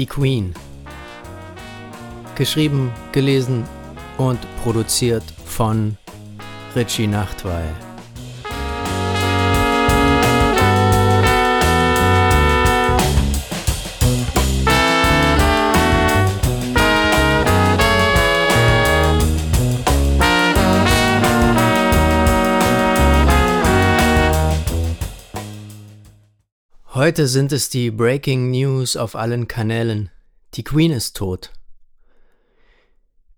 Die Queen. Geschrieben, gelesen und produziert von Richie Nachtwey. Heute sind es die Breaking News auf allen Kanälen. Die Queen ist tot.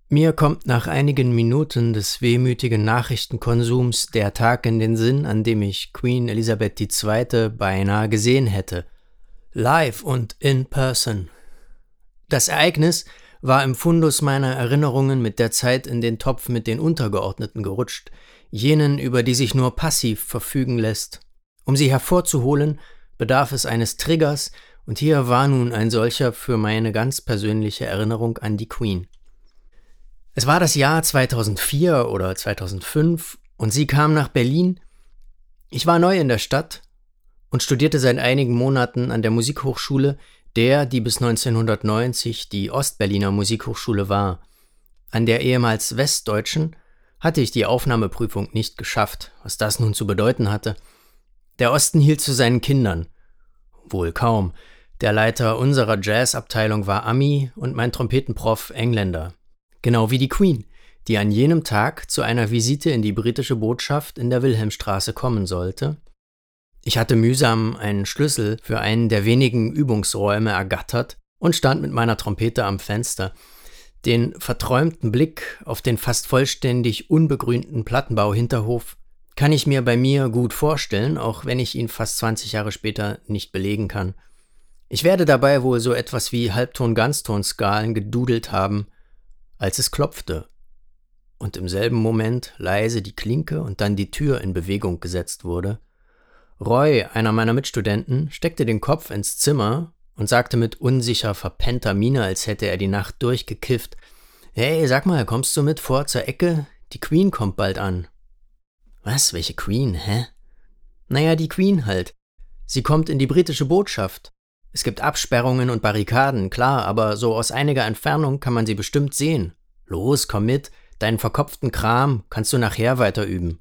Mir kommt nach einigen Minuten des wehmütigen Nachrichtenkonsums der Tag in den Sinn, an dem ich Queen Elisabeth II. beinahe gesehen hätte. Live und in person. Das Ereignis war im Fundus meiner Erinnerungen mit der Zeit in den Topf mit den Untergeordneten gerutscht, jenen, über die sich nur passiv verfügen lässt. Um sie hervorzuholen, bedarf es eines Triggers, und hier war nun ein solcher für meine ganz persönliche Erinnerung an die Queen. Es war das Jahr 2004 oder 2005 und sie kam nach Berlin. Ich war neu in der Stadt und studierte seit einigen Monaten an der Musikhochschule, der, die bis 1990 die Ostberliner Musikhochschule war. An der ehemals Westdeutschen hatte ich die Aufnahmeprüfung nicht geschafft, was das nun zu bedeuten hatte. Der Osten hielt zu seinen Kindern. Wohl kaum. Der Leiter unserer Jazzabteilung war Ami und mein Trompetenprof Engländer. Genau wie die Queen, die an jenem Tag zu einer Visite in die britische Botschaft in der Wilhelmstraße kommen sollte. Ich hatte mühsam einen Schlüssel für einen der wenigen Übungsräume ergattert und stand mit meiner Trompete am Fenster. Den verträumten Blick auf den fast vollständig unbegrünten Plattenbau-Hinterhof kann ich mir bei mir gut vorstellen, auch wenn ich ihn fast 20 Jahre später nicht belegen kann. Ich werde dabei wohl so etwas wie Halbton-Ganzton-Skalen gedudelt haben, als es klopfte und im selben Moment leise die Klinke und dann die Tür in Bewegung gesetzt wurde. Roy, einer meiner Mitstudenten, steckte den Kopf ins Zimmer und sagte mit unsicher verpennter Miene, als hätte er die Nacht durchgekifft, Hey, sag mal, kommst du mit vor zur Ecke? Die Queen kommt bald an. Was? Welche Queen? Hä? Naja, die Queen halt. Sie kommt in die britische Botschaft. Es gibt Absperrungen und Barrikaden, klar, aber so aus einiger Entfernung kann man sie bestimmt sehen. Los, komm mit, deinen verkopften Kram kannst du nachher weiter üben.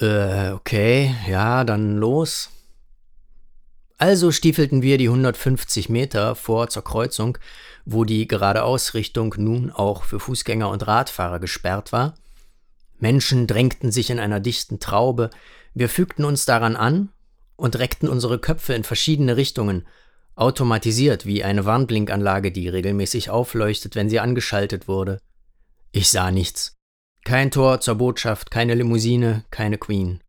Äh, okay, ja, dann los. Also stiefelten wir die 150 Meter vor zur Kreuzung, wo die Geradeausrichtung nun auch für Fußgänger und Radfahrer gesperrt war, Menschen drängten sich in einer dichten Traube, wir fügten uns daran an und reckten unsere Köpfe in verschiedene Richtungen, automatisiert wie eine Warnblinkanlage, die regelmäßig aufleuchtet, wenn sie angeschaltet wurde. Ich sah nichts. Kein Tor zur Botschaft, keine Limousine, keine Queen.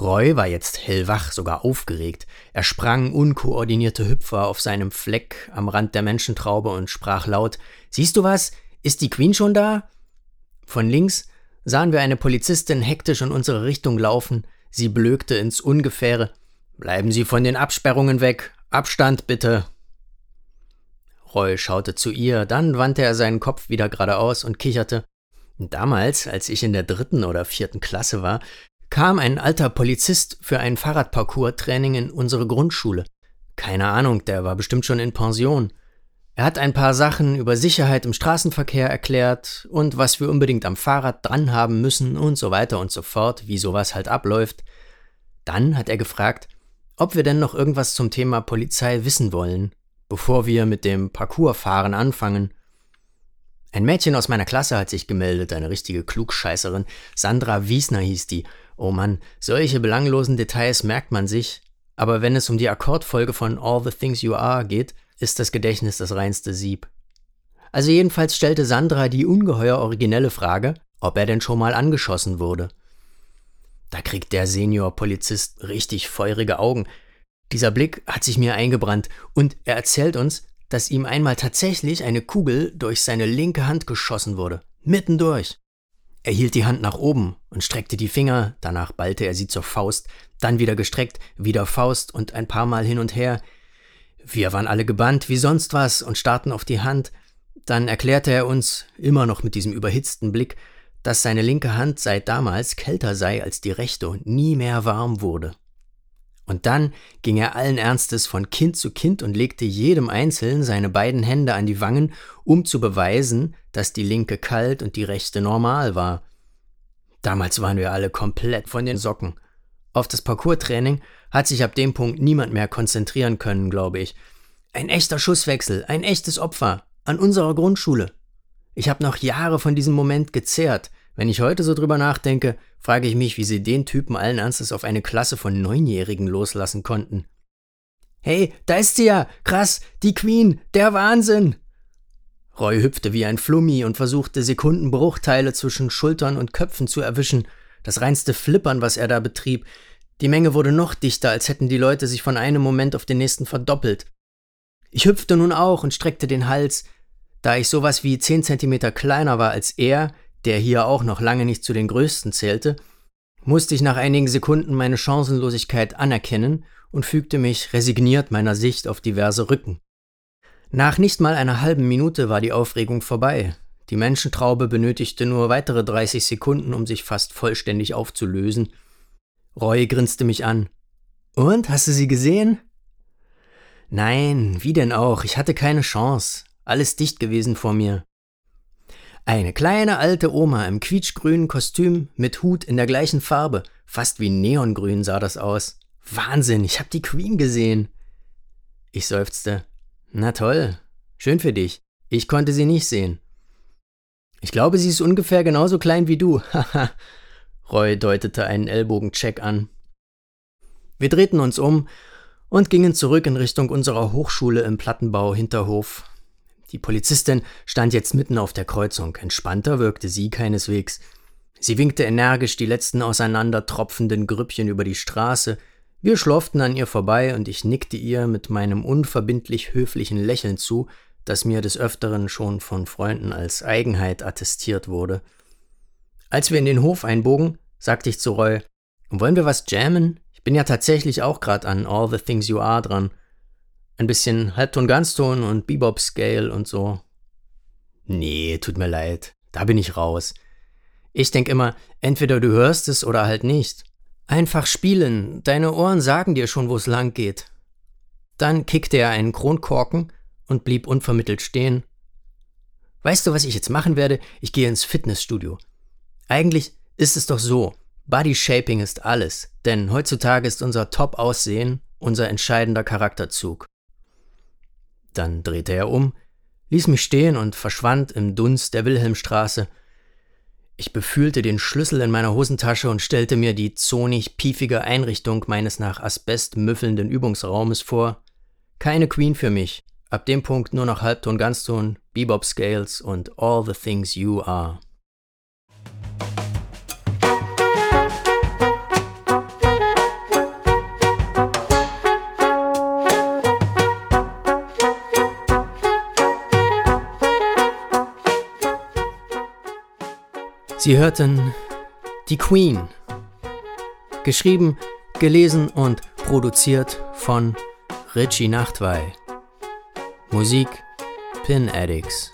Roy war jetzt hellwach, sogar aufgeregt. Er sprang unkoordinierte Hüpfer auf seinem Fleck am Rand der Menschentraube und sprach laut: Siehst du was? Ist die Queen schon da? Von links sahen wir eine Polizistin hektisch in unsere Richtung laufen. Sie blökte ins Ungefähre. Bleiben Sie von den Absperrungen weg. Abstand bitte. Roy schaute zu ihr, dann wandte er seinen Kopf wieder geradeaus und kicherte. Damals, als ich in der dritten oder vierten Klasse war, kam ein alter Polizist für ein Fahrradparcours-Training in unsere Grundschule. Keine Ahnung, der war bestimmt schon in Pension. Er hat ein paar Sachen über Sicherheit im Straßenverkehr erklärt und was wir unbedingt am Fahrrad dran haben müssen und so weiter und so fort, wie sowas halt abläuft. Dann hat er gefragt, ob wir denn noch irgendwas zum Thema Polizei wissen wollen, bevor wir mit dem Parcoursfahren anfangen. Ein Mädchen aus meiner Klasse hat sich gemeldet, eine richtige Klugscheißerin. Sandra Wiesner hieß die. Oh Mann, solche belanglosen Details merkt man sich. Aber wenn es um die Akkordfolge von All the Things You Are geht, ist das Gedächtnis das reinste Sieb. Also jedenfalls stellte Sandra die ungeheuer originelle Frage, ob er denn schon mal angeschossen wurde. Da kriegt der Senior-Polizist richtig feurige Augen. Dieser Blick hat sich mir eingebrannt und er erzählt uns, dass ihm einmal tatsächlich eine Kugel durch seine linke Hand geschossen wurde. Mittendurch. Er hielt die Hand nach oben und streckte die Finger, danach ballte er sie zur Faust, dann wieder gestreckt, wieder Faust und ein paar Mal hin und her. Wir waren alle gebannt wie sonst was und starrten auf die Hand. Dann erklärte er uns, immer noch mit diesem überhitzten Blick, dass seine linke Hand seit damals kälter sei als die rechte und nie mehr warm wurde. Und dann ging er allen Ernstes von Kind zu Kind und legte jedem Einzelnen seine beiden Hände an die Wangen, um zu beweisen, dass die linke kalt und die rechte normal war. Damals waren wir alle komplett von den Socken. Auf das Parcours-Training hat sich ab dem Punkt niemand mehr konzentrieren können, glaube ich. Ein echter Schusswechsel, ein echtes Opfer an unserer Grundschule. Ich habe noch Jahre von diesem Moment gezehrt. Wenn ich heute so drüber nachdenke, frage ich mich, wie sie den Typen allen Ernstes auf eine Klasse von Neunjährigen loslassen konnten. Hey, da ist sie ja! Krass, die Queen, der Wahnsinn! Roy hüpfte wie ein Flummi und versuchte Sekundenbruchteile zwischen Schultern und Köpfen zu erwischen. Das reinste Flippern, was er da betrieb. Die Menge wurde noch dichter, als hätten die Leute sich von einem Moment auf den nächsten verdoppelt. Ich hüpfte nun auch und streckte den Hals. Da ich sowas wie zehn Zentimeter kleiner war als er, der hier auch noch lange nicht zu den größten zählte, musste ich nach einigen Sekunden meine Chancenlosigkeit anerkennen und fügte mich resigniert meiner Sicht auf diverse Rücken. Nach nicht mal einer halben Minute war die Aufregung vorbei. Die Menschentraube benötigte nur weitere 30 Sekunden, um sich fast vollständig aufzulösen. Roy grinste mich an. Und, hast du sie gesehen? Nein, wie denn auch, ich hatte keine Chance. Alles dicht gewesen vor mir. Eine kleine alte Oma im quietschgrünen Kostüm mit Hut in der gleichen Farbe, fast wie neongrün sah das aus. Wahnsinn, ich hab die Queen gesehen. Ich seufzte. Na toll, schön für dich. Ich konnte sie nicht sehen. Ich glaube, sie ist ungefähr genauso klein wie du. Haha. Roy deutete einen Ellbogencheck an. Wir drehten uns um und gingen zurück in Richtung unserer Hochschule im Plattenbau Hinterhof. Die Polizistin stand jetzt mitten auf der Kreuzung. Entspannter wirkte sie keineswegs. Sie winkte energisch die letzten auseinandertropfenden Grüppchen über die Straße. Wir schlurften an ihr vorbei und ich nickte ihr mit meinem unverbindlich höflichen Lächeln zu, das mir des Öfteren schon von Freunden als Eigenheit attestiert wurde. Als wir in den Hof einbogen, sagte ich zu Roy, wollen wir was jammen? Ich bin ja tatsächlich auch gerade an All the Things You Are dran. Ein bisschen Halbton Ganzton und Bebop Scale und so. Nee, tut mir leid. Da bin ich raus. Ich denk immer, entweder du hörst es oder halt nicht. Einfach spielen, deine Ohren sagen dir schon, wo es lang geht. Dann kickte er einen Kronkorken und blieb unvermittelt stehen. Weißt du, was ich jetzt machen werde? Ich gehe ins Fitnessstudio. Eigentlich ist es doch so, Body Shaping ist alles, denn heutzutage ist unser Top-Aussehen unser entscheidender Charakterzug. Dann drehte er um, ließ mich stehen und verschwand im Dunst der Wilhelmstraße. Ich befühlte den Schlüssel in meiner Hosentasche und stellte mir die zonig piefige Einrichtung meines nach Asbest müffelnden Übungsraumes vor. Keine Queen für mich. Ab dem Punkt nur noch Halbton, Ganzton, Bebop Scales und All the Things You Are. Sie hörten Die Queen. Geschrieben, gelesen und produziert von Richie Nachtwey. Musik Pin Addicts.